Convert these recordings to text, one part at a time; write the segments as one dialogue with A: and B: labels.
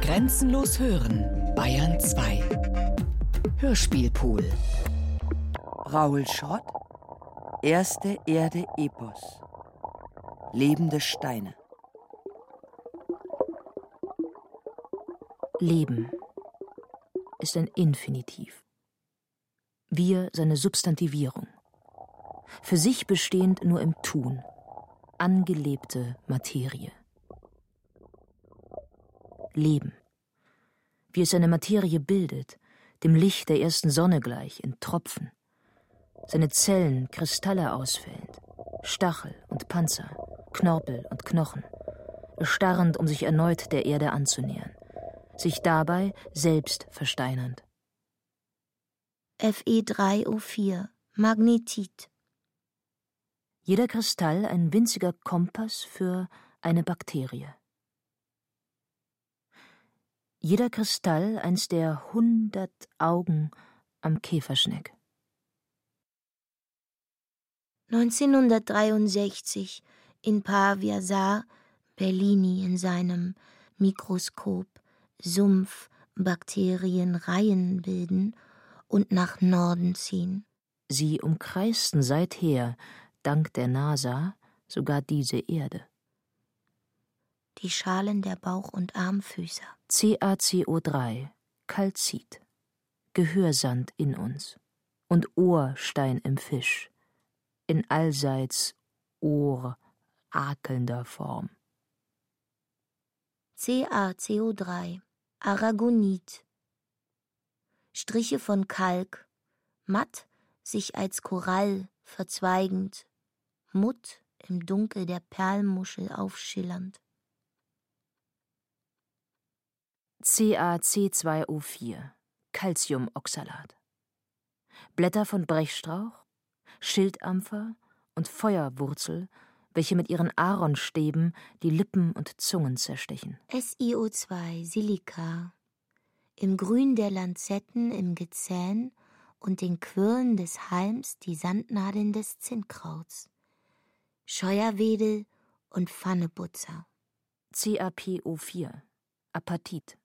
A: Grenzenlos hören, Bayern 2. Hörspielpool.
B: Raoul Schott, Erste Erde Epos. Lebende Steine.
C: Leben ist ein Infinitiv. Wir seine Substantivierung. Für sich bestehend nur im Tun. Angelebte Materie. Leben. Wie es seine Materie bildet, dem Licht der ersten Sonne gleich, in Tropfen. Seine Zellen, Kristalle ausfällend, Stachel und Panzer, Knorpel und Knochen, erstarrend, um sich erneut der Erde anzunähern, sich dabei selbst versteinernd.
D: Fe3O4 Magnetit.
C: Jeder Kristall ein winziger Kompass für eine Bakterie. Jeder Kristall eins der hundert Augen am Käferschneck.
D: 1963 in Pavia sah Bellini in seinem Mikroskop Sumpf Bakterien Reihen bilden und nach Norden ziehen.
C: Sie umkreisten seither, dank der NASA, sogar diese Erde
D: die Schalen der Bauch- und Armfüße.
C: CaCO3, Kalzit, Gehörsand in uns und Ohrstein im Fisch, in allseits Ohr akelnder Form.
D: CaCO3, Aragonit, Striche von Kalk, matt, sich als Korall verzweigend, Mutt im Dunkel der Perlmuschel aufschillernd.
C: CaC2O4, Calciumoxalat. Blätter von Brechstrauch, Schildampfer und Feuerwurzel, welche mit ihren Aaronstäben die Lippen und Zungen zerstechen.
D: SiO2, Silika. Im Grün der Lanzetten im Gezähn und den Quirlen des Halms die Sandnadeln des Zinnkrauts. Scheuerwedel und Pfannebutzer.
C: CaPO4, Apatit.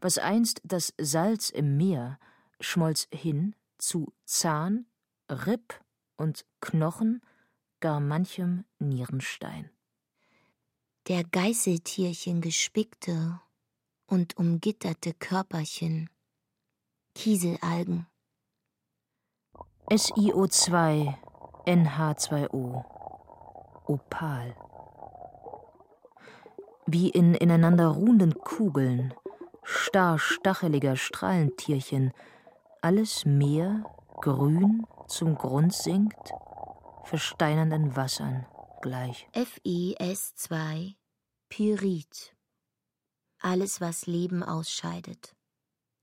C: Was einst das Salz im Meer schmolz hin zu Zahn, Ripp und Knochen, gar manchem Nierenstein.
D: Der Geißeltierchen gespickte und umgitterte Körperchen, Kieselalgen.
C: SiO2, NH2O, Opal. Wie in ineinander ruhenden Kugeln starr stacheliger Strahlentierchen, alles Meer, grün, zum Grund sinkt, versteinernden Wassern gleich.
D: FiS2 Pyrit. Alles, was Leben ausscheidet.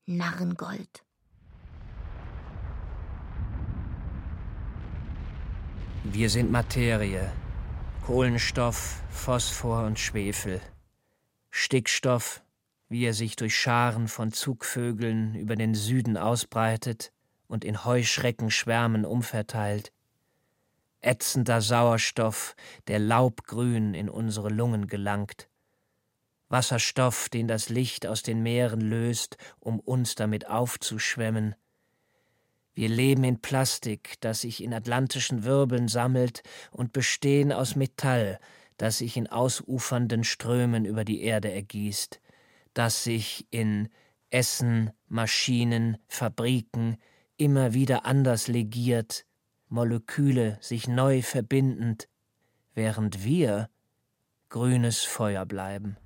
D: Narrengold.
E: Wir sind Materie. Kohlenstoff, Phosphor und Schwefel. Stickstoff, wie er sich durch Scharen von Zugvögeln über den Süden ausbreitet und in Heuschreckenschwärmen umverteilt. Ätzender Sauerstoff, der laubgrün in unsere Lungen gelangt. Wasserstoff, den das Licht aus den Meeren löst, um uns damit aufzuschwemmen. Wir leben in Plastik, das sich in atlantischen Wirbeln sammelt und bestehen aus Metall, das sich in ausufernden Strömen über die Erde ergießt das sich in Essen, Maschinen, Fabriken immer wieder anders legiert, Moleküle sich neu verbindend, während wir grünes Feuer bleiben.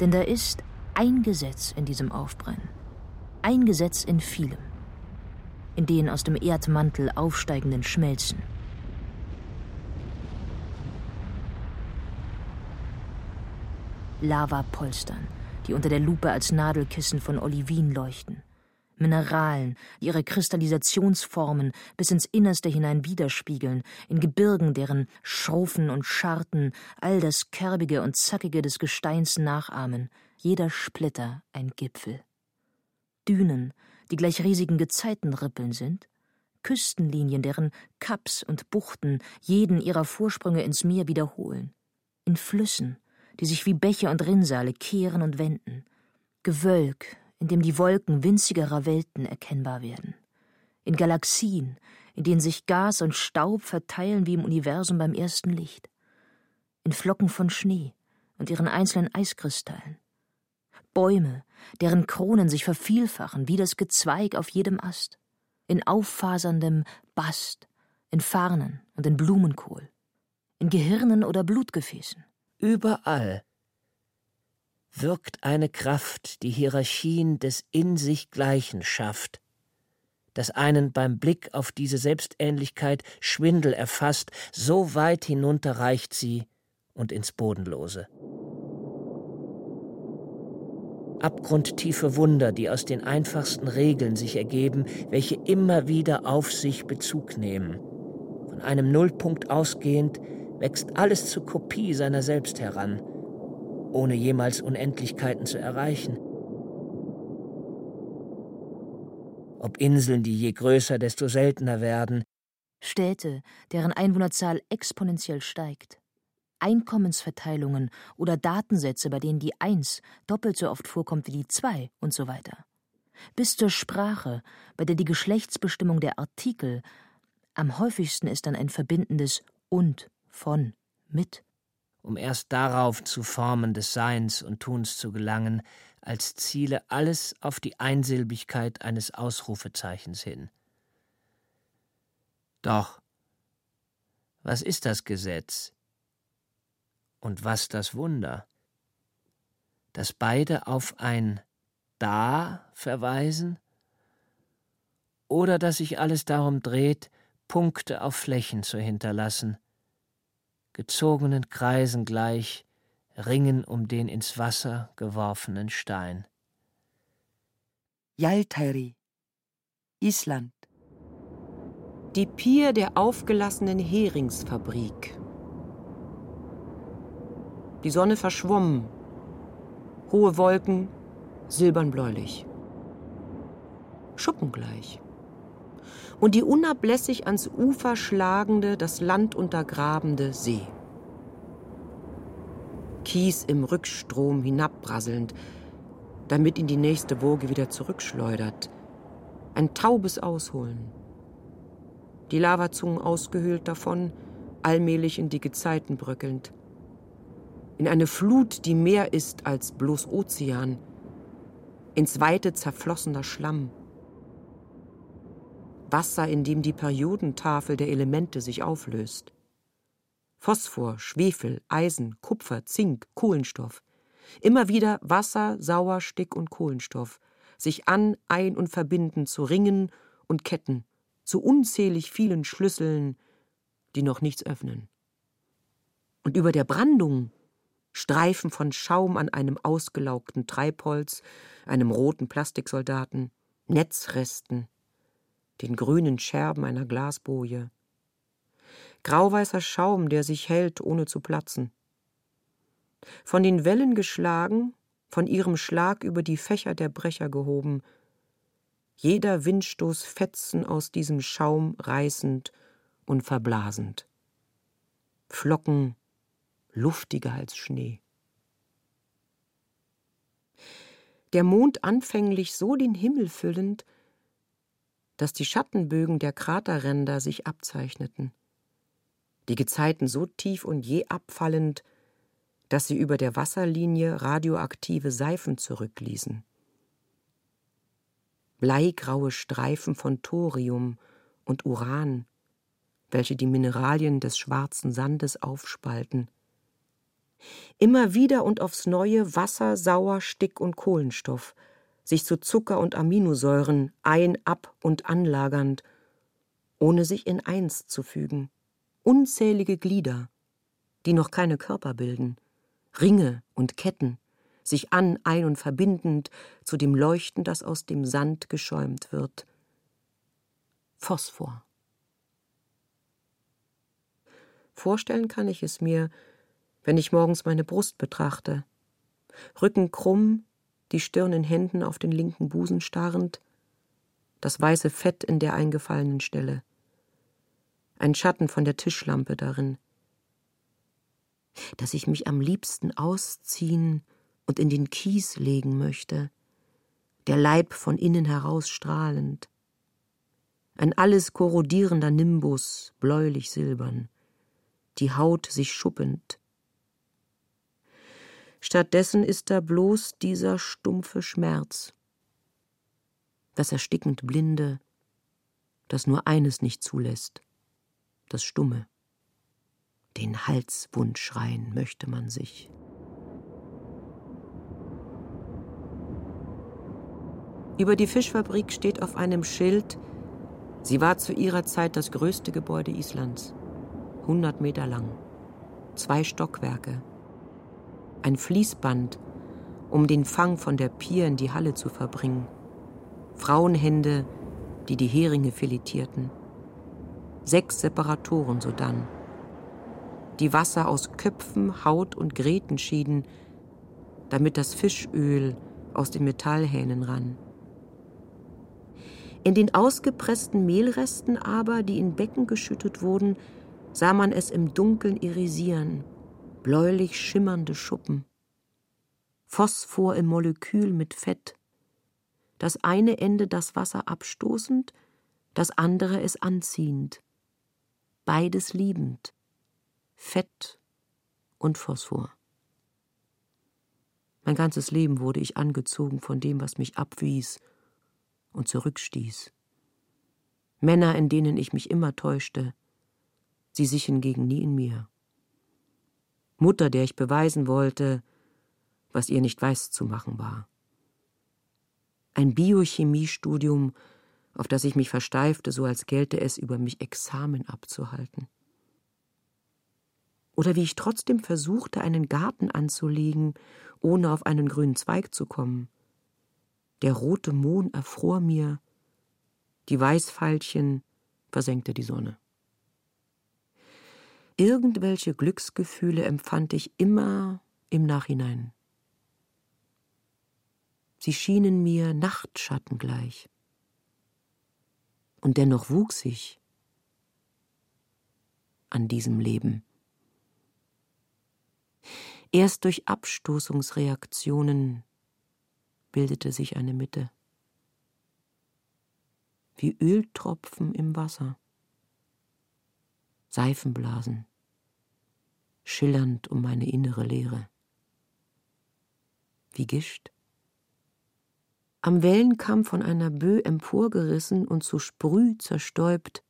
C: Denn da ist ein Gesetz in diesem Aufbrennen, ein Gesetz in vielem, in den aus dem Erdmantel aufsteigenden Schmelzen. Lavapolstern, die unter der Lupe als Nadelkissen von Olivin leuchten. Mineralen, die ihre Kristallisationsformen bis ins Innerste hinein widerspiegeln, in Gebirgen, deren Schrofen und Scharten all das Kerbige und Zackige des Gesteins nachahmen, jeder Splitter ein Gipfel. Dünen, die gleich riesigen Gezeitenrippeln sind, Küstenlinien, deren Kaps und Buchten jeden ihrer Vorsprünge ins Meer wiederholen, in Flüssen, die sich wie Bäche und Rinnsale kehren und wenden, Gewölk, in dem die Wolken winzigerer Welten erkennbar werden, in Galaxien, in denen sich Gas und Staub verteilen wie im Universum beim ersten Licht, in Flocken von Schnee und ihren einzelnen Eiskristallen, Bäume, deren Kronen sich vervielfachen wie das Gezweig auf jedem Ast, in auffaserndem Bast, in Farnen und in Blumenkohl, in Gehirnen oder Blutgefäßen.
E: Überall wirkt eine Kraft, die Hierarchien des in sich Gleichen schafft, das einen beim Blick auf diese Selbstähnlichkeit Schwindel erfasst, so weit hinunter reicht sie und ins Bodenlose. Abgrundtiefe Wunder, die aus den einfachsten Regeln sich ergeben, welche immer wieder auf sich Bezug nehmen. Von einem Nullpunkt ausgehend wächst alles zur Kopie seiner selbst heran, ohne jemals Unendlichkeiten zu erreichen. Ob Inseln, die je größer, desto seltener werden,
C: Städte, deren Einwohnerzahl exponentiell steigt, Einkommensverteilungen oder Datensätze, bei denen die Eins doppelt so oft vorkommt wie die Zwei und so weiter. Bis zur Sprache, bei der die Geschlechtsbestimmung der Artikel am häufigsten ist dann ein verbindendes und, von, mit
E: um erst darauf zu Formen des Seins und Tuns zu gelangen, als ziele alles auf die Einsilbigkeit eines Ausrufezeichens hin. Doch, was ist das Gesetz? Und was das Wunder? Dass beide auf ein Da verweisen? Oder dass sich alles darum dreht, Punkte auf Flächen zu hinterlassen – gezogenen Kreisen gleich, ringen um den ins Wasser geworfenen Stein.
B: Jaltairi, Island.
F: Die Pier der aufgelassenen Heringsfabrik. Die Sonne verschwommen. Hohe Wolken, silbernbläulich. Schuppengleich und die unablässig ans Ufer schlagende, das Land untergrabende See. Kies im Rückstrom hinabbrasselnd, damit ihn die nächste Woge wieder zurückschleudert. Ein taubes Ausholen. Die Lavazungen ausgehöhlt davon, allmählich in die Gezeiten bröckelnd. In eine Flut, die mehr ist als bloß Ozean. Ins weite zerflossener Schlamm Wasser, in dem die Periodentafel der Elemente sich auflöst. Phosphor, Schwefel, Eisen, Kupfer, Zink, Kohlenstoff. Immer wieder Wasser, Sauerstick und Kohlenstoff, sich an, ein und verbinden zu Ringen und Ketten, zu unzählig vielen Schlüsseln, die noch nichts öffnen. Und über der Brandung Streifen von Schaum an einem ausgelaugten Treibholz, einem roten Plastiksoldaten, Netzresten, den grünen Scherben einer Glasboje. Grauweißer Schaum, der sich hält, ohne zu platzen. Von den Wellen geschlagen, von ihrem Schlag über die Fächer der Brecher gehoben, jeder Windstoß Fetzen aus diesem Schaum reißend und verblasend. Flocken luftiger als Schnee. Der Mond anfänglich so den Himmel füllend, dass die Schattenbögen der Kraterränder sich abzeichneten. Die Gezeiten so tief und je abfallend, dass sie über der Wasserlinie radioaktive Seifen zurückließen. Bleigraue Streifen von Thorium und Uran, welche die Mineralien des schwarzen Sandes aufspalten. Immer wieder und aufs neue Wasser, Sauerstick und Kohlenstoff – sich zu Zucker und Aminosäuren ein, ab und anlagernd, ohne sich in eins zu fügen. Unzählige Glieder, die noch keine Körper bilden, Ringe und Ketten, sich an, ein und verbindend zu dem Leuchten, das aus dem Sand geschäumt wird. Phosphor. Vorstellen kann ich es mir, wenn ich morgens meine Brust betrachte. Rücken krumm, die Stirn in Händen auf den linken Busen starrend, das weiße Fett in der eingefallenen Stelle. Ein Schatten von der Tischlampe darin. Dass ich mich am liebsten ausziehen und in den Kies legen möchte, der Leib von innen heraus strahlend. Ein alles korrodierender Nimbus, bläulich silbern, die Haut sich schuppend. Stattdessen ist da bloß dieser stumpfe Schmerz, das erstickend Blinde, das nur eines nicht zulässt, das Stumme. Den Halswund schreien möchte man sich. Über die Fischfabrik steht auf einem Schild, sie war zu ihrer Zeit das größte Gebäude Islands, 100 Meter lang, zwei Stockwerke, ein Fließband, um den Fang von der Pier in die Halle zu verbringen, Frauenhände, die die Heringe filetierten, sechs Separatoren sodann, die Wasser aus Köpfen, Haut und Gräten schieden, damit das Fischöl aus den Metallhähnen rann. In den ausgepressten Mehlresten aber, die in Becken geschüttet wurden, sah man es im Dunkeln irisieren, bläulich schimmernde Schuppen. Phosphor im Molekül mit Fett. Das eine Ende das Wasser abstoßend, das andere es anziehend. Beides liebend. Fett und Phosphor. Mein ganzes Leben wurde ich angezogen von dem, was mich abwies und zurückstieß. Männer, in denen ich mich immer täuschte, sie sich hingegen nie in mir. Mutter, der ich beweisen wollte, was ihr nicht weiß zu machen war. Ein Biochemiestudium, auf das ich mich versteifte, so als gelte es, über mich Examen abzuhalten. Oder wie ich trotzdem versuchte, einen Garten anzulegen, ohne auf einen grünen Zweig zu kommen, der rote Mohn erfror mir, die Weißveilchen versenkte die Sonne. Irgendwelche Glücksgefühle empfand ich immer im Nachhinein. Sie schienen mir Nachtschatten gleich. Und dennoch wuchs ich an diesem Leben. Erst durch Abstoßungsreaktionen bildete sich eine Mitte. Wie Öltropfen im Wasser. Seifenblasen, schillernd um meine innere Leere. Wie Gischt. Am Wellenkamm von einer Bö emporgerissen und zu Sprüh zerstäubt,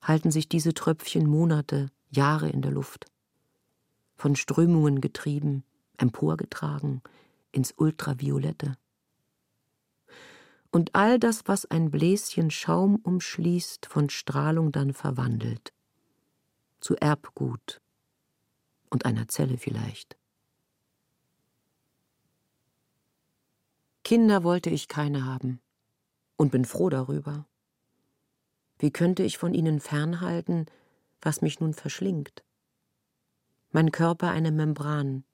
F: halten sich diese Tröpfchen Monate, Jahre in der Luft, von Strömungen getrieben, emporgetragen, ins Ultraviolette. Und all das, was ein Bläschen Schaum umschließt, von Strahlung dann verwandelt. Zu Erbgut und einer Zelle vielleicht. Kinder wollte ich keine haben und bin froh darüber. Wie könnte ich von ihnen fernhalten, was mich nun verschlingt? Mein Körper eine Membran,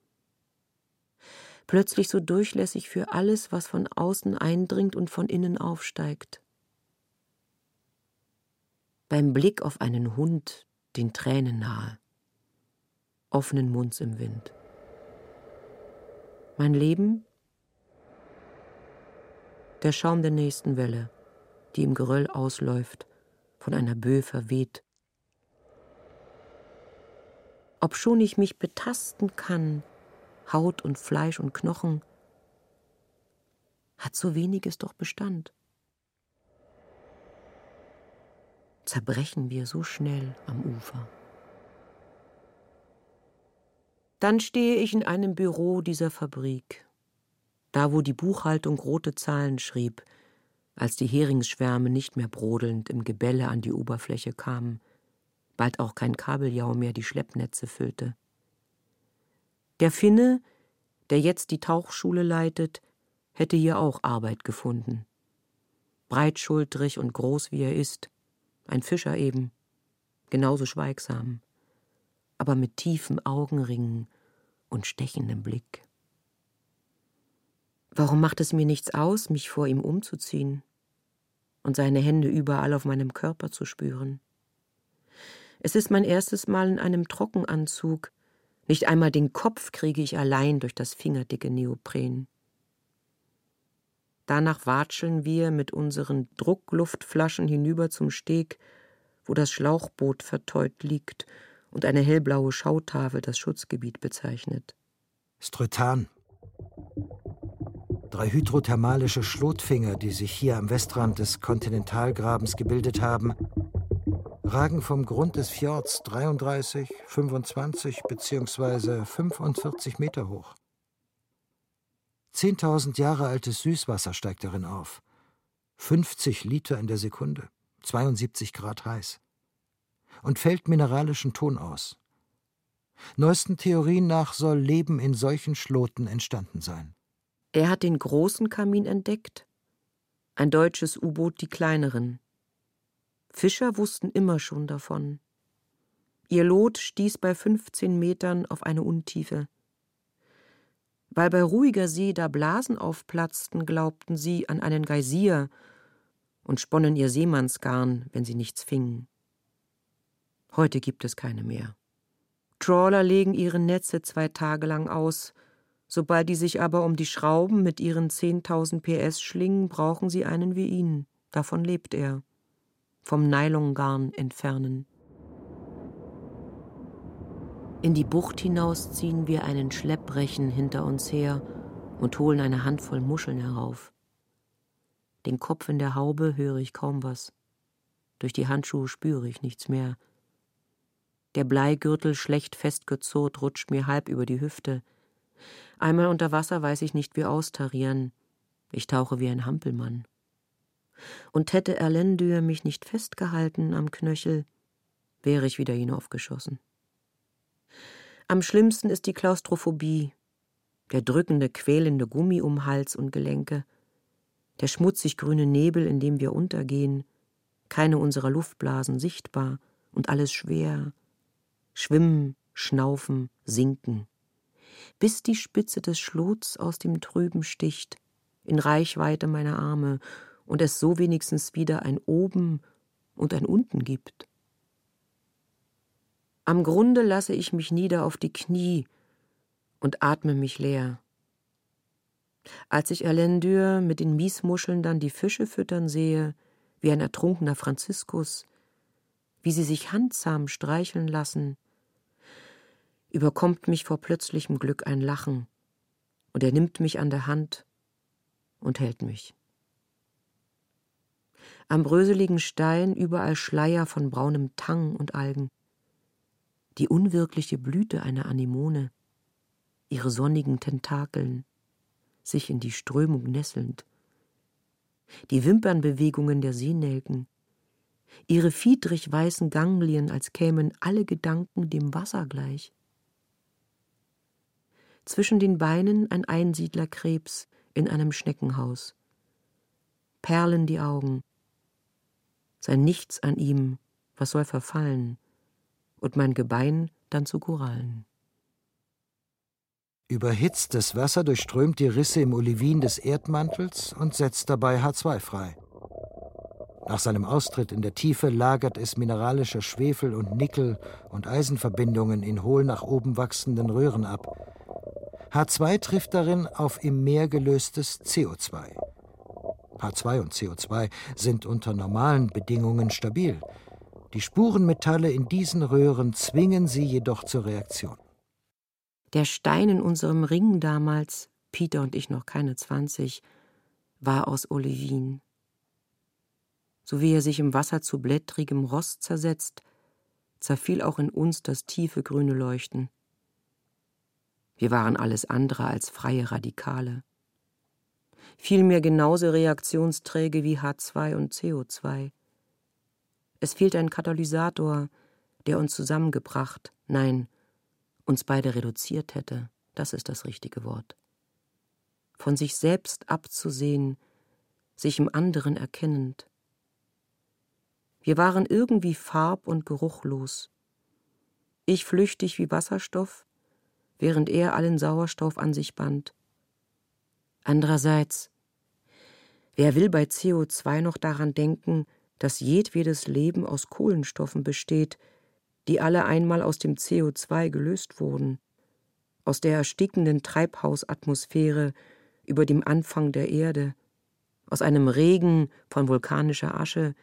F: plötzlich so durchlässig für alles, was von außen eindringt und von innen aufsteigt. Beim Blick auf einen Hund den Tränen nahe, offenen Munds im Wind. Mein Leben? Der Schaum der nächsten Welle, die im Geröll ausläuft, von einer Böe verweht. Obschon ich mich betasten kann, Haut und Fleisch und Knochen, hat so weniges doch Bestand. Zerbrechen wir so schnell am Ufer. Dann stehe ich in einem Büro dieser Fabrik, da wo die Buchhaltung rote Zahlen schrieb, als die Heringsschwärme nicht mehr brodelnd im Gebälle an die Oberfläche kamen, bald auch kein Kabeljau mehr die Schleppnetze füllte. Der Finne, der jetzt die Tauchschule leitet, hätte hier auch Arbeit gefunden. Breitschultrig und groß wie er ist, ein Fischer eben, genauso schweigsam, aber mit tiefen Augenringen und stechendem Blick. Warum macht es mir nichts aus, mich vor ihm umzuziehen? und seine Hände überall auf meinem Körper zu spüren. Es ist mein erstes Mal in einem Trockenanzug. Nicht einmal den Kopf kriege ich allein durch das fingerdicke Neopren. Danach watscheln wir mit unseren Druckluftflaschen hinüber zum Steg, wo das Schlauchboot verteut liegt und eine hellblaue Schautafel das Schutzgebiet bezeichnet.
G: Strötan. Drei hydrothermalische Schlotfinger, die sich hier am Westrand des Kontinentalgrabens gebildet haben, ragen vom Grund des Fjords 33, 25 bzw. 45 Meter hoch. 10.000 Jahre altes Süßwasser steigt darin auf. 50 Liter in der Sekunde, 72 Grad heiß. Und fällt mineralischen Ton aus. Neuesten Theorien nach soll Leben in solchen Schloten entstanden sein.
F: Er hat den großen Kamin entdeckt, ein deutsches U-Boot die kleineren. Fischer wussten immer schon davon. Ihr Lot stieß bei 15 Metern auf eine Untiefe. Weil bei ruhiger See da Blasen aufplatzten, glaubten sie an einen Geysir und sponnen ihr Seemannsgarn, wenn sie nichts fingen. Heute gibt es keine mehr. Trawler legen ihre Netze zwei Tage lang aus. Sobald die sich aber um die Schrauben mit ihren 10.000 PS schlingen, brauchen sie einen wie ihn. Davon lebt er. Vom Nylongarn entfernen. In die Bucht hinaus ziehen wir einen Schlepprechen hinter uns her und holen eine Handvoll Muscheln herauf. Den Kopf in der Haube höre ich kaum was. Durch die Handschuhe spüre ich nichts mehr. Der Bleigürtel, schlecht festgezurrt, rutscht mir halb über die Hüfte. Einmal unter Wasser weiß ich nicht wie austarieren. Ich tauche wie ein Hampelmann. Und hätte Erlendür mich nicht festgehalten am Knöchel, wäre ich wieder hinaufgeschossen. Am schlimmsten ist die Klaustrophobie, der drückende, quälende Gummi um Hals und Gelenke, der schmutzig grüne Nebel, in dem wir untergehen, keine unserer Luftblasen sichtbar und alles schwer, schwimmen, schnaufen, sinken, bis die Spitze des Schlots aus dem Trüben sticht, in Reichweite meiner Arme, und es so wenigstens wieder ein Oben und ein Unten gibt. Am Grunde lasse ich mich nieder auf die Knie und atme mich leer. Als ich Erlendur mit den Miesmuscheln dann die Fische füttern sehe, wie ein ertrunkener Franziskus, wie sie sich handsam streicheln lassen, überkommt mich vor plötzlichem Glück ein Lachen, und er nimmt mich an der Hand und hält mich. Am bröseligen Stein überall Schleier von braunem Tang und Algen die unwirkliche Blüte einer Anemone, ihre sonnigen Tentakeln, sich in die Strömung nesselnd, die Wimpernbewegungen der Seenelken, ihre fiedrig weißen Ganglien, als kämen alle Gedanken dem Wasser gleich. Zwischen den Beinen ein Einsiedlerkrebs in einem Schneckenhaus. Perlen die Augen. Sei nichts an ihm, was soll verfallen und mein Gebein dann zu Korallen.
G: Überhitztes Wasser durchströmt die Risse im Olivin des Erdmantels und setzt dabei H2 frei. Nach seinem Austritt in der Tiefe lagert es mineralische Schwefel- und Nickel- und Eisenverbindungen in hohl nach oben wachsenden Röhren ab. H2 trifft darin auf im Meer gelöstes CO2. H2 und CO2 sind unter normalen Bedingungen stabil. Die Spurenmetalle in diesen Röhren zwingen sie jedoch zur Reaktion.
F: Der Stein in unserem Ring damals, Peter und ich noch keine zwanzig, war aus Olivin. So wie er sich im Wasser zu blättrigem Rost zersetzt, zerfiel auch in uns das tiefe grüne Leuchten. Wir waren alles andere als freie Radikale. Vielmehr genauso reaktionsträge wie H2 und CO2. Es fehlt ein Katalysator, der uns zusammengebracht, nein, uns beide reduziert hätte. Das ist das richtige Wort. Von sich selbst abzusehen, sich im anderen erkennend. Wir waren irgendwie farb- und geruchlos. Ich flüchtig wie Wasserstoff, während er allen Sauerstoff an sich band. Andererseits, Wer will bei CO2 noch daran denken, dass jedwedes Leben aus Kohlenstoffen besteht, die alle einmal aus dem CO2 gelöst wurden, aus der erstickenden Treibhausatmosphäre über dem Anfang der Erde, aus einem Regen von vulkanischer Asche,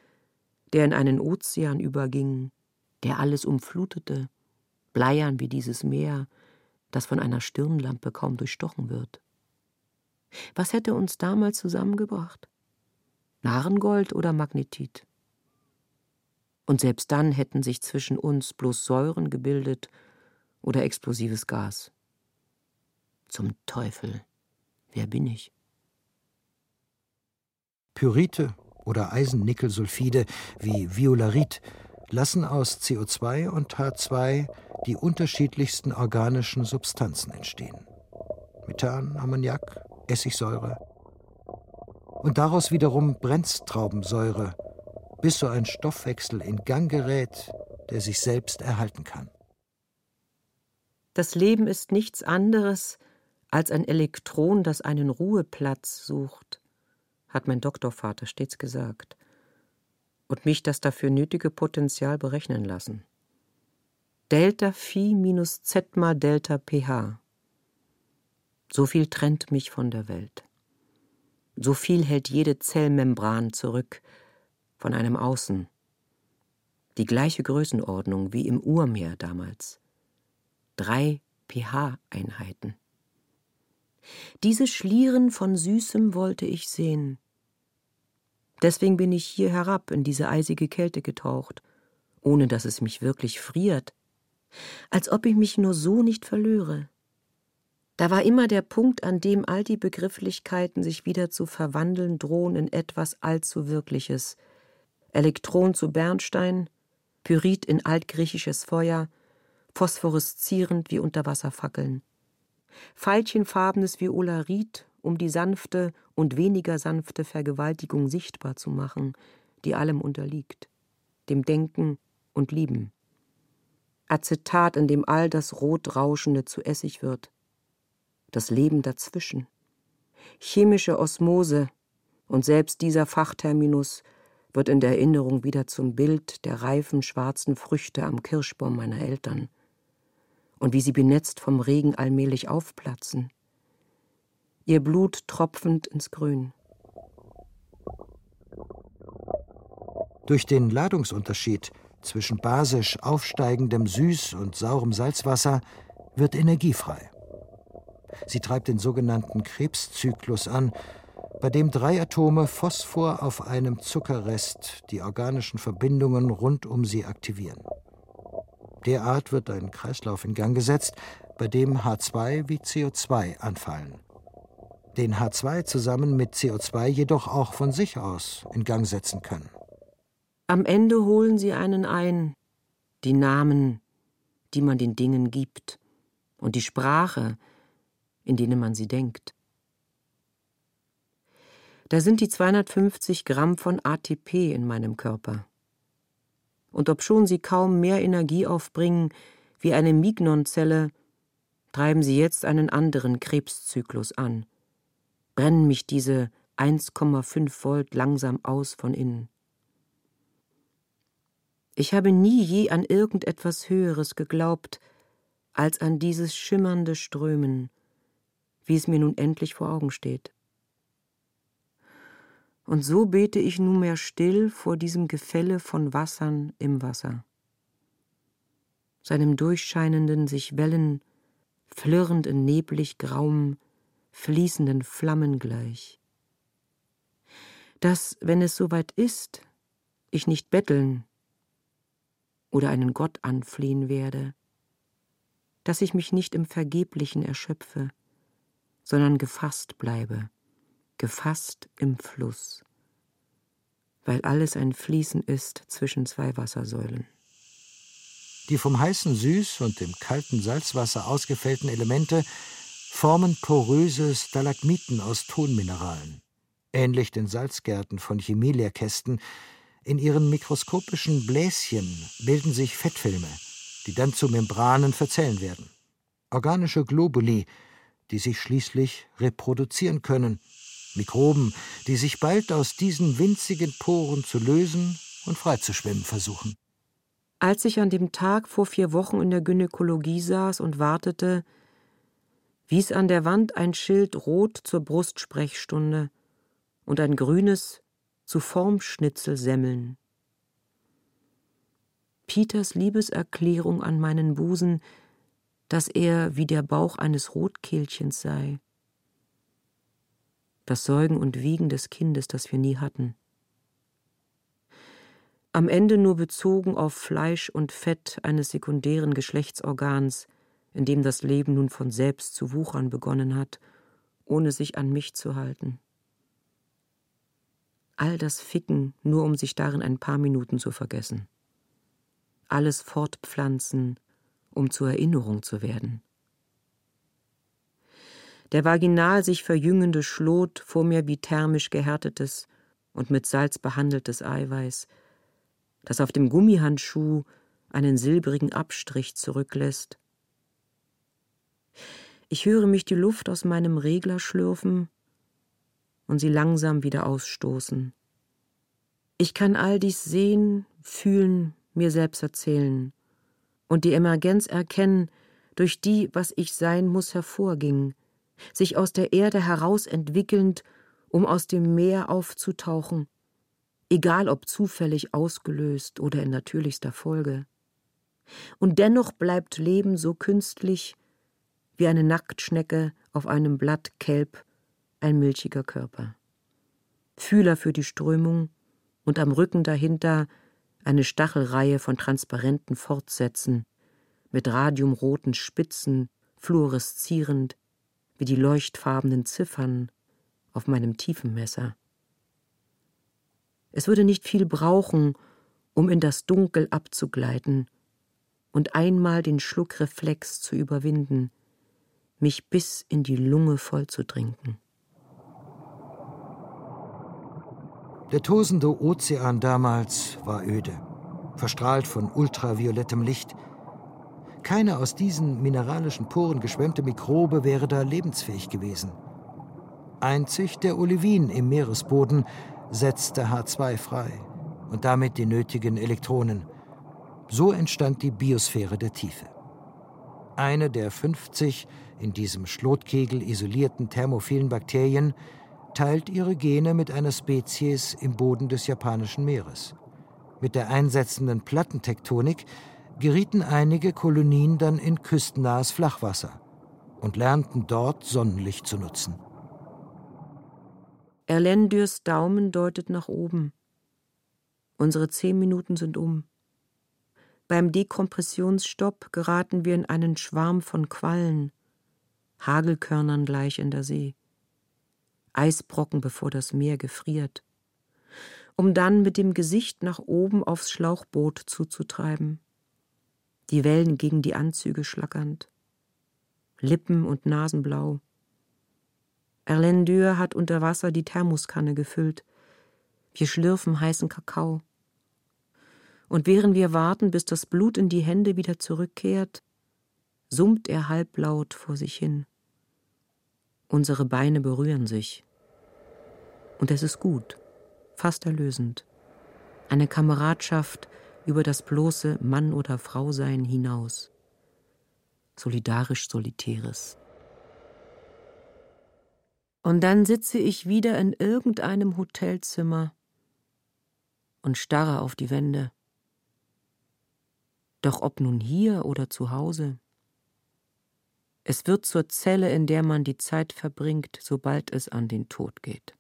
F: der in einen Ozean überging, der alles umflutete, bleiern wie dieses Meer, das von einer Stirnlampe kaum durchstochen wird. Was hätte uns damals zusammengebracht? Narengold oder Magnetit? Und selbst dann hätten sich zwischen uns bloß Säuren gebildet oder explosives Gas. Zum Teufel, wer bin ich?
G: Pyrite oder Eisennickelsulfide wie Violarit lassen aus CO2 und H2 die unterschiedlichsten organischen Substanzen entstehen. Methan, Ammoniak, Essigsäure. Und daraus wiederum Brennstraubensäure, bis so ein Stoffwechsel in Gang gerät, der sich selbst erhalten kann.
F: Das Leben ist nichts anderes als ein Elektron, das einen Ruheplatz sucht, hat mein Doktorvater stets gesagt und mich das dafür nötige Potenzial berechnen lassen. Delta Phi minus Z mal Delta pH. So viel trennt mich von der Welt. So viel hält jede Zellmembran zurück von einem Außen. Die gleiche Größenordnung wie im Urmeer damals. Drei pH-Einheiten. Diese Schlieren von Süßem wollte ich sehen. Deswegen bin ich hier herab in diese eisige Kälte getaucht, ohne dass es mich wirklich friert, als ob ich mich nur so nicht verlöre. Da war immer der Punkt, an dem all die Begrifflichkeiten sich wieder zu verwandeln drohen in etwas allzu Wirkliches. Elektron zu Bernstein, Pyrit in altgriechisches Feuer, phosphoreszierend wie Unterwasserfackeln. Veilchenfarbenes Violarit, um die sanfte und weniger sanfte Vergewaltigung sichtbar zu machen, die allem unterliegt, dem Denken und Lieben. Acetat, in dem all das Rotrauschende zu Essig wird, das Leben dazwischen. Chemische Osmose, und selbst dieser Fachterminus wird in der Erinnerung wieder zum Bild der reifen schwarzen Früchte am Kirschbaum meiner Eltern. Und wie sie benetzt vom Regen allmählich aufplatzen. Ihr Blut tropfend ins Grün.
G: Durch den Ladungsunterschied zwischen basisch aufsteigendem Süß- und saurem Salzwasser wird Energie frei. Sie treibt den sogenannten Krebszyklus an, bei dem drei Atome Phosphor auf einem Zuckerrest die organischen Verbindungen rund um sie aktivieren. Derart wird ein Kreislauf in Gang gesetzt, bei dem H2 wie CO2 anfallen. Den H2 zusammen mit CO2 jedoch auch von sich aus in Gang setzen können.
F: Am Ende holen sie einen ein, die Namen, die man den Dingen gibt, und die Sprache, in denen man sie denkt. Da sind die 250 Gramm von ATP in meinem Körper. Und obschon sie kaum mehr Energie aufbringen wie eine Mignonzelle, treiben sie jetzt einen anderen Krebszyklus an, brennen mich diese 1,5 Volt langsam aus von innen. Ich habe nie je an irgendetwas Höheres geglaubt, als an dieses schimmernde Strömen, wie es mir nun endlich vor Augen steht. Und so bete ich nunmehr still vor diesem Gefälle von Wassern im Wasser, seinem durchscheinenden sich Wellen, flirrend in neblig grauem, fließenden Flammen gleich. Dass, wenn es soweit ist, ich nicht betteln oder einen Gott anflehen werde, dass ich mich nicht im Vergeblichen erschöpfe, sondern gefasst bleibe, gefasst im Fluss, weil alles ein Fließen ist zwischen zwei Wassersäulen.
G: Die vom heißen Süß- und dem kalten Salzwasser ausgefällten Elemente formen poröse Stalagmiten aus Tonmineralen, ähnlich den Salzgärten von Chemielehrkästen. In ihren mikroskopischen Bläschen bilden sich Fettfilme, die dann zu Membranen verzellen werden. Organische Globuli, die sich schließlich reproduzieren können, Mikroben, die sich bald aus diesen winzigen Poren zu lösen und freizuschwimmen versuchen.
F: Als ich an dem Tag vor vier Wochen in der Gynäkologie saß und wartete, wies an der Wand ein Schild rot zur Brustsprechstunde und ein grünes zu Formschnitzelsemmeln. Peters Liebeserklärung an meinen Busen, dass er wie der Bauch eines Rotkehlchens sei. Das Säugen und Wiegen des Kindes, das wir nie hatten. Am Ende nur bezogen auf Fleisch und Fett eines sekundären Geschlechtsorgans, in dem das Leben nun von selbst zu wuchern begonnen hat, ohne sich an mich zu halten. All das Ficken, nur um sich darin ein paar Minuten zu vergessen alles fortpflanzen, um zur Erinnerung zu werden. Der vaginal sich verjüngende Schlot vor mir wie thermisch gehärtetes und mit Salz behandeltes Eiweiß, das auf dem Gummihandschuh einen silbrigen Abstrich zurücklässt. Ich höre mich die Luft aus meinem Regler schlürfen und sie langsam wieder ausstoßen. Ich kann all dies sehen, fühlen, mir selbst erzählen und die Emergenz erkennen, durch die, was ich sein muss, hervorging, sich aus der Erde heraus entwickelnd, um aus dem Meer aufzutauchen, egal ob zufällig ausgelöst oder in natürlichster Folge. Und dennoch bleibt Leben so künstlich wie eine Nacktschnecke auf einem Blatt Kelb, ein milchiger Körper. Fühler für die Strömung und am Rücken dahinter eine Stachelreihe von transparenten Fortsätzen, mit radiumroten Spitzen, fluoreszierend wie die leuchtfarbenen Ziffern auf meinem Tiefenmesser. Es würde nicht viel brauchen, um in das Dunkel abzugleiten und einmal den Schluckreflex zu überwinden, mich bis in die Lunge vollzutrinken.
G: Der tosende Ozean damals war öde, verstrahlt von ultraviolettem Licht. Keine aus diesen mineralischen Poren geschwemmte Mikrobe wäre da lebensfähig gewesen. Einzig der Olivin im Meeresboden setzte H2 frei und damit die nötigen Elektronen. So entstand die Biosphäre der Tiefe. Eine der 50 in diesem Schlotkegel isolierten thermophilen Bakterien teilt ihre Gene mit einer Spezies im Boden des japanischen Meeres. Mit der einsetzenden Plattentektonik gerieten einige Kolonien dann in küstennahes Flachwasser und lernten dort Sonnenlicht zu nutzen.
F: Erlendyrs Daumen deutet nach oben. Unsere zehn Minuten sind um. Beim Dekompressionsstopp geraten wir in einen Schwarm von Quallen, Hagelkörnern gleich in der See. Eisbrocken, bevor das Meer gefriert, um dann mit dem Gesicht nach oben aufs Schlauchboot zuzutreiben, die Wellen gegen die Anzüge schlackernd, Lippen und Nasenblau. Erlendur hat unter Wasser die Thermoskanne gefüllt. Wir schlürfen heißen Kakao. Und während wir warten, bis das Blut in die Hände wieder zurückkehrt, summt er halblaut vor sich hin. Unsere Beine berühren sich. Und es ist gut, fast erlösend. Eine Kameradschaft über das bloße Mann- oder Frausein hinaus. Solidarisch Solitäres. Und dann sitze ich wieder in irgendeinem Hotelzimmer und starre auf die Wände. Doch ob nun hier oder zu Hause, es wird zur Zelle, in der man die Zeit verbringt, sobald es an den Tod geht.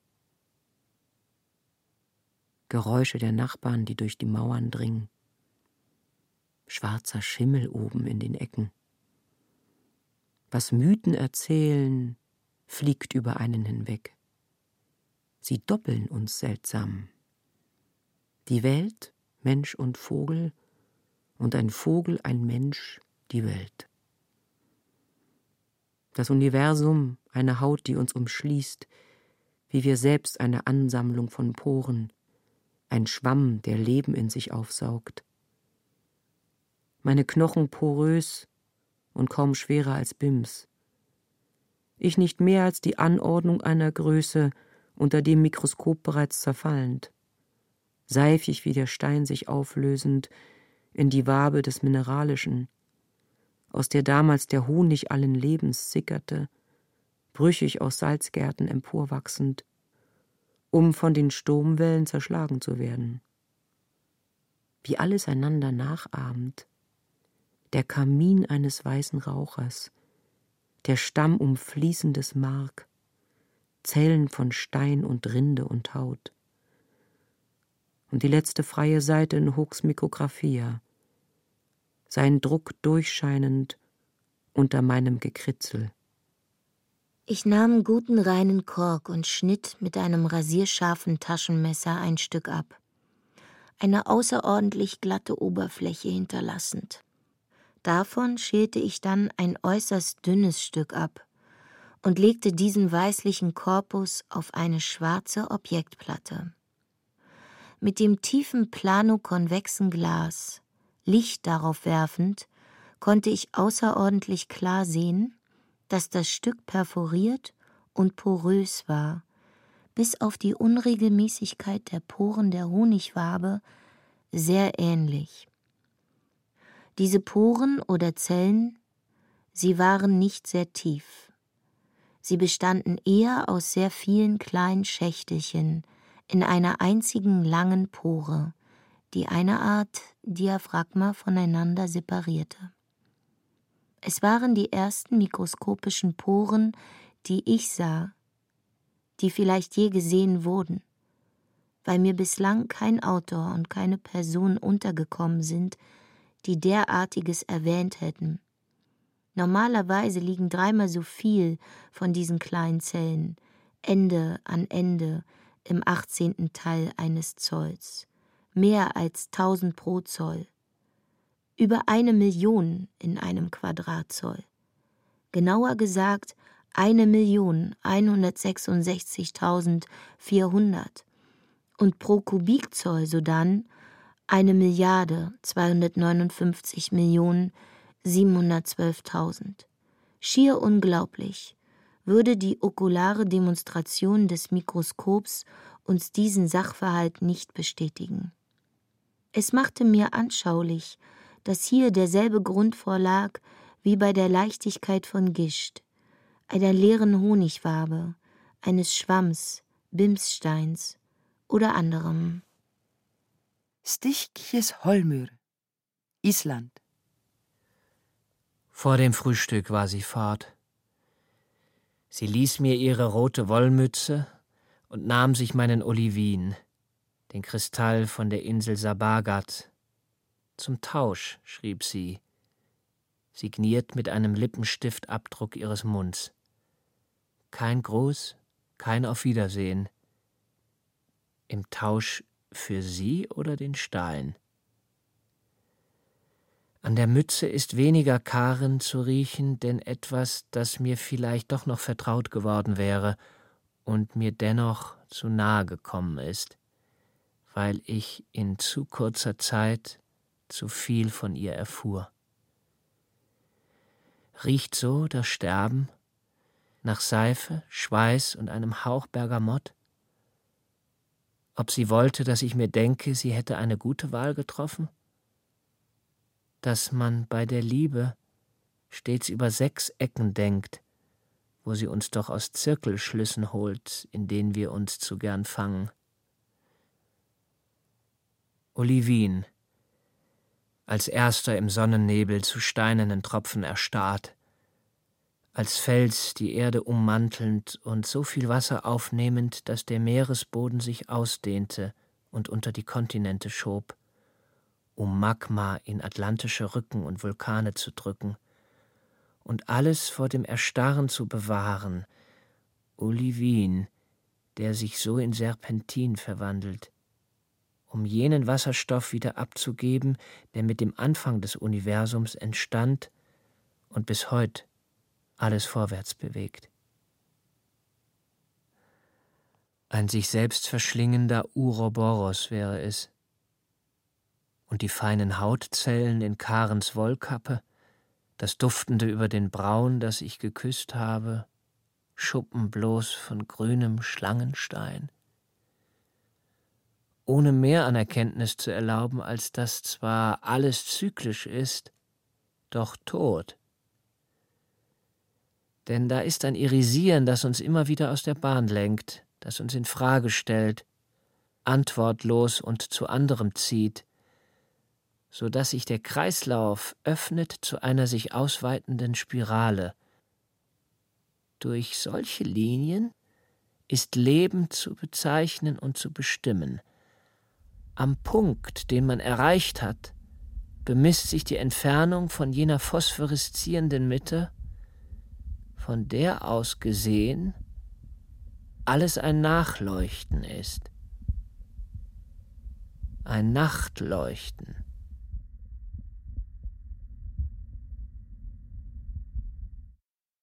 F: Geräusche der Nachbarn, die durch die Mauern dringen. Schwarzer Schimmel oben in den Ecken. Was Mythen erzählen, fliegt über einen hinweg. Sie doppeln uns seltsam. Die Welt, Mensch und Vogel, und ein Vogel, ein Mensch, die Welt das Universum eine Haut, die uns umschließt, wie wir selbst eine Ansammlung von Poren, ein Schwamm, der Leben in sich aufsaugt. Meine Knochen porös und kaum schwerer als Bims. Ich nicht mehr als die Anordnung einer Größe unter dem Mikroskop bereits zerfallend, seifig wie der Stein sich auflösend in die Wabe des Mineralischen, aus der damals der Honig allen Lebens sickerte, brüchig aus Salzgärten emporwachsend, um von den Sturmwellen zerschlagen zu werden. Wie alles einander nachahmt, der Kamin eines weißen Rauchers, der Stamm umfließendes Mark, Zellen von Stein und Rinde und Haut. Und die letzte freie Seite in Hooks Mikrographia, sein Druck durchscheinend unter meinem Gekritzel.
D: Ich nahm guten reinen Kork und schnitt mit einem rasierscharfen Taschenmesser ein Stück ab, eine außerordentlich glatte Oberfläche hinterlassend. Davon schälte ich dann ein äußerst dünnes Stück ab und legte diesen weißlichen Korpus auf eine schwarze Objektplatte. Mit dem tiefen planokonvexen Glas, Licht darauf werfend, konnte ich außerordentlich klar sehen, dass das Stück perforiert und porös war, bis auf die Unregelmäßigkeit der Poren der Honigwabe sehr ähnlich. Diese Poren oder Zellen, sie waren nicht sehr tief. Sie bestanden eher aus sehr vielen kleinen Schächtelchen in einer einzigen langen Pore, die eine Art Diaphragma voneinander separierte. Es waren die ersten mikroskopischen Poren, die ich sah, die vielleicht je gesehen wurden, weil mir bislang kein Autor und keine Person untergekommen sind, die derartiges erwähnt hätten. Normalerweise liegen dreimal so viel von diesen kleinen Zellen, Ende an Ende, im achtzehnten Teil eines Zolls, mehr als tausend pro Zoll, über eine Million in einem Quadratzoll. Genauer gesagt eine Million einhundertsechsundsechzigtausendvierhundert und pro Kubikzoll sodann eine Milliarde 259 Millionen 712.000. Schier unglaublich würde die okulare Demonstration des Mikroskops uns diesen Sachverhalt nicht bestätigen. Es machte mir anschaulich, dass hier derselbe Grund vorlag wie bei der Leichtigkeit von Gischt, einer leeren Honigwabe, eines Schwamms, Bimssteins oder anderem.
B: Stichkjes Holmür, Island.
E: Vor dem Frühstück war sie fort. Sie ließ mir ihre rote Wollmütze und nahm sich meinen Olivin, den Kristall von der Insel Sabagat. Zum Tausch, schrieb sie, signiert mit einem Lippenstiftabdruck ihres Munds. Kein Gruß, kein Auf Wiedersehen. Im Tausch für Sie oder den Stein? An der Mütze ist weniger Karen zu riechen, denn etwas, das mir vielleicht doch noch vertraut geworden wäre und mir dennoch zu nahe gekommen ist, weil ich in zu kurzer Zeit zu viel von ihr erfuhr. Riecht so das Sterben nach Seife, Schweiß und einem Hauch Bergamott? Ob sie wollte, dass ich mir denke, sie hätte eine gute Wahl getroffen? Dass man bei der Liebe stets über sechs Ecken denkt, wo sie uns doch aus Zirkelschlüssen holt, in denen wir uns zu gern fangen. Olivin, als erster im Sonnennebel zu steinernen Tropfen erstarrt, als Fels die Erde ummantelnd und so viel Wasser aufnehmend, dass der Meeresboden sich ausdehnte und unter die Kontinente schob, um Magma in atlantische Rücken und Vulkane zu drücken und alles vor dem Erstarren zu bewahren, Olivin, der sich so in Serpentin verwandelt, um jenen Wasserstoff wieder abzugeben, der mit dem Anfang des Universums entstand und bis heute alles vorwärts bewegt. Ein sich selbst verschlingender Uroboros wäre es. Und die feinen Hautzellen in Karens Wollkappe, das Duftende über den Braun, das ich geküsst habe, Schuppen bloß von grünem Schlangenstein. Ohne mehr an Erkenntnis zu erlauben, als dass zwar alles zyklisch ist, doch tot. Denn da ist ein Irisieren, das uns immer wieder aus der Bahn lenkt, das uns in Frage stellt, antwortlos und zu anderem zieht, so dass sich der Kreislauf öffnet zu einer sich ausweitenden Spirale. Durch solche Linien ist Leben zu bezeichnen und zu bestimmen. Am Punkt, den man erreicht hat, bemisst sich die Entfernung von jener phosphoreszierenden Mitte, von der aus gesehen alles ein Nachleuchten ist, ein Nachtleuchten.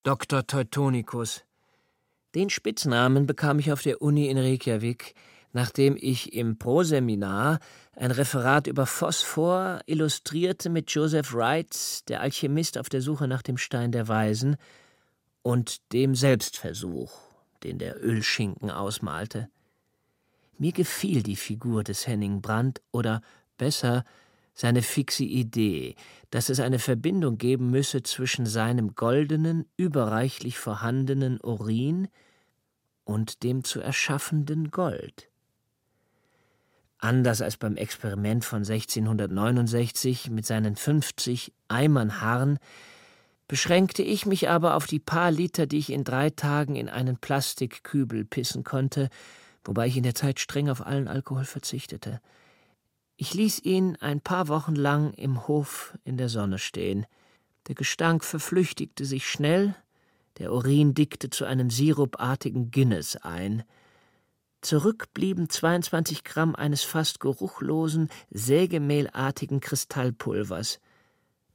E: Dr. Teutonicus. Den Spitznamen bekam ich auf der Uni in Reykjavik, nachdem ich im Proseminar ein Referat über Phosphor illustrierte mit Joseph Wright, der Alchemist auf der Suche nach dem Stein der Weisen, und dem Selbstversuch, den der Ölschinken ausmalte. Mir gefiel die Figur des Henning Brandt oder besser seine fixe Idee, dass es eine Verbindung geben müsse zwischen seinem goldenen, überreichlich vorhandenen Urin und dem zu erschaffenden Gold. Anders als beim Experiment von 1669 mit seinen 50 Eimern Harn, beschränkte ich mich aber auf die paar Liter, die ich in drei Tagen in einen Plastikkübel pissen konnte, wobei ich in der Zeit streng auf allen Alkohol verzichtete. Ich ließ ihn ein paar Wochen lang im Hof in der Sonne stehen. Der Gestank verflüchtigte sich schnell, der Urin dickte zu einem sirupartigen Guinness ein. Zurück blieben 22 Gramm eines fast geruchlosen, sägemehlartigen Kristallpulvers.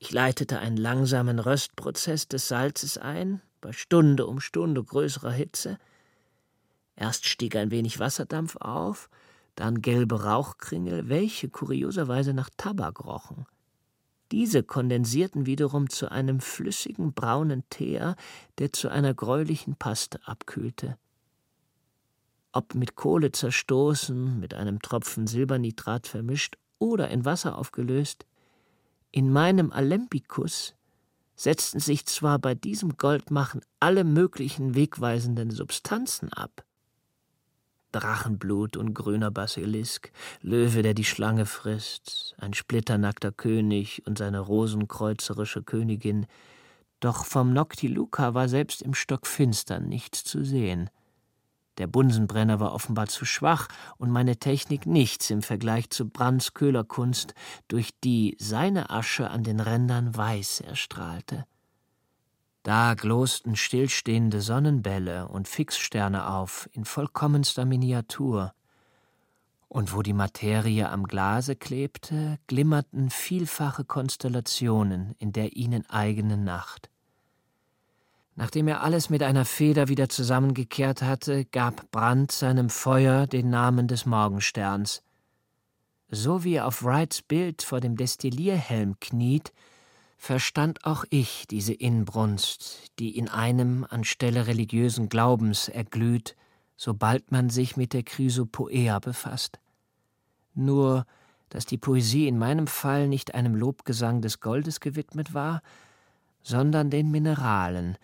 E: Ich leitete einen langsamen Röstprozess des Salzes ein, bei Stunde um Stunde größerer Hitze. Erst stieg ein wenig Wasserdampf auf, dann gelbe Rauchkringel, welche kurioserweise nach Tabak rochen. Diese kondensierten wiederum zu einem flüssigen braunen Teer, der zu einer gräulichen Paste abkühlte. Ob mit Kohle zerstoßen, mit einem Tropfen Silbernitrat vermischt oder in Wasser aufgelöst, in meinem Alembikus setzten sich zwar bei diesem Goldmachen alle möglichen wegweisenden Substanzen ab, Drachenblut und grüner Basilisk, Löwe, der die Schlange frisst, ein splitternackter König und seine rosenkreuzerische Königin, doch vom Noctiluca war selbst im Stockfinstern nichts zu sehen. Der Bunsenbrenner war offenbar zu schwach und meine Technik nichts im Vergleich zu Brands Köhlerkunst, durch die seine Asche an den Rändern weiß erstrahlte. Da glosten stillstehende Sonnenbälle und Fixsterne auf in vollkommenster Miniatur, und wo die Materie am Glase klebte, glimmerten vielfache Konstellationen in der ihnen eigenen Nacht. Nachdem er alles mit einer Feder wieder zusammengekehrt hatte, gab Brand seinem Feuer den Namen des Morgensterns. So wie er auf Wrights Bild vor dem Destillierhelm kniet, verstand auch ich diese Inbrunst, die in einem anstelle religiösen Glaubens erglüht, sobald man sich mit der Chrysopoea befasst. Nur, dass die Poesie in meinem Fall nicht einem Lobgesang des Goldes gewidmet war, sondern den Mineralen,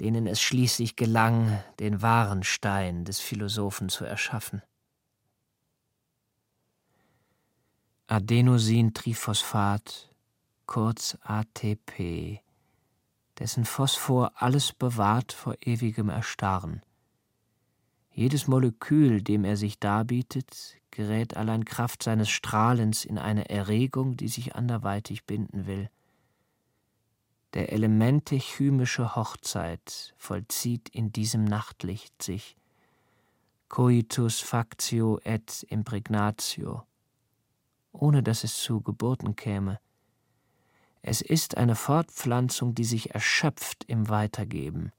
E: denen es schließlich gelang, den wahren Stein des Philosophen zu erschaffen. Adenosintriphosphat kurz ATP, dessen Phosphor alles bewahrt vor ewigem Erstarren. Jedes Molekül, dem er sich darbietet, gerät allein Kraft seines Strahlens in eine Erregung, die sich anderweitig binden will. Der elemente chymische Hochzeit vollzieht in diesem Nachtlicht sich. Coitus factio et impregnatio, ohne dass es zu Geburten käme, es ist eine Fortpflanzung, die sich erschöpft im Weitergeben,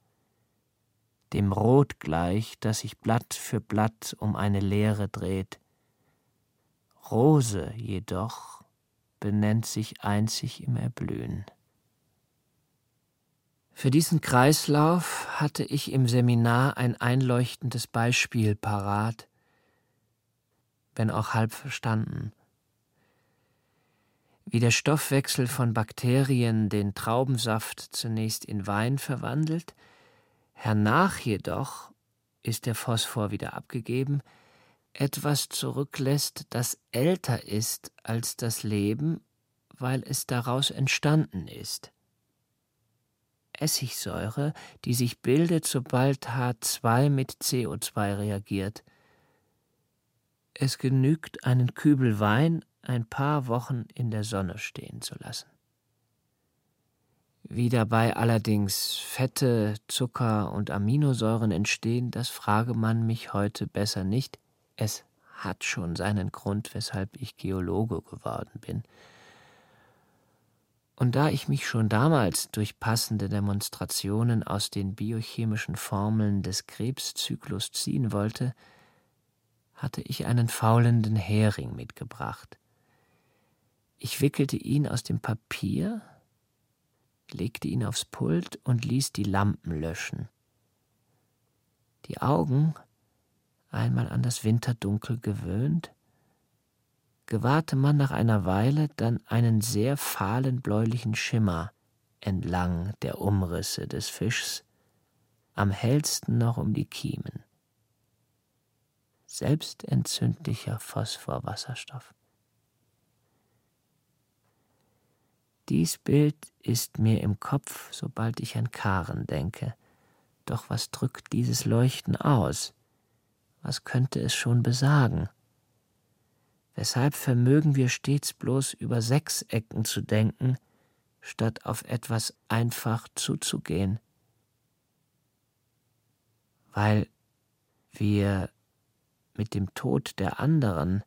E: dem Rot gleich, das sich Blatt für Blatt um eine Leere dreht. Rose jedoch benennt sich einzig im Erblühen. Für diesen Kreislauf hatte ich im Seminar ein einleuchtendes Beispiel parat, wenn auch halb verstanden. Wie der Stoffwechsel von Bakterien den Traubensaft zunächst in Wein verwandelt, hernach jedoch ist der Phosphor wieder abgegeben, etwas zurücklässt, das älter ist als das Leben, weil es daraus entstanden ist. Essigsäure, die sich bildet, sobald H2 mit CO2 reagiert. Es genügt, einen Kübel Wein ein paar Wochen in der Sonne stehen zu lassen. Wie dabei allerdings Fette, Zucker und Aminosäuren entstehen, das frage man mich heute besser nicht. Es hat schon seinen Grund, weshalb ich Geologe geworden bin. Und da ich mich schon damals durch passende Demonstrationen aus den biochemischen Formeln des Krebszyklus ziehen wollte, hatte ich einen faulenden Hering mitgebracht. Ich wickelte ihn aus dem Papier, legte ihn aufs Pult und ließ die Lampen löschen. Die Augen, einmal an das Winterdunkel gewöhnt, gewahrte man nach einer Weile dann einen sehr fahlen bläulichen Schimmer entlang der Umrisse des Fischs, am hellsten noch um die Kiemen. Selbstentzündlicher Phosphorwasserstoff. Dies Bild ist mir im Kopf, sobald ich an Karen denke. Doch was drückt dieses Leuchten aus? Was könnte es schon besagen? Weshalb vermögen wir stets bloß über Sechsecken zu denken, statt auf etwas einfach zuzugehen? Weil wir mit dem Tod der anderen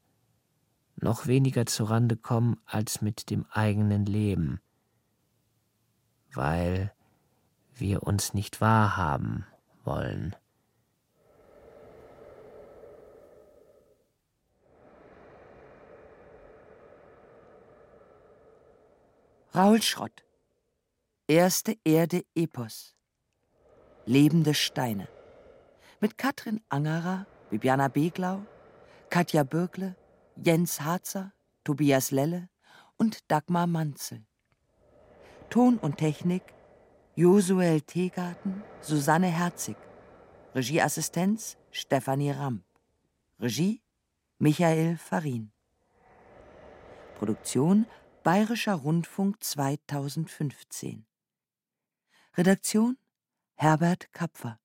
E: noch weniger zurande kommen als mit dem eigenen Leben, weil wir uns nicht wahrhaben wollen.
B: Raul Schrott Erste Erde Epos Lebende Steine mit Katrin Angerer, Bibiana Beglau, Katja Bürgle, Jens Harzer, Tobias Lelle und Dagmar Manzel. Ton und Technik Josuel Tegarten, Susanne Herzig. Regieassistenz Stefanie Ramp. Regie Michael Farin. Produktion Bayerischer Rundfunk 2015. Redaktion Herbert Kapfer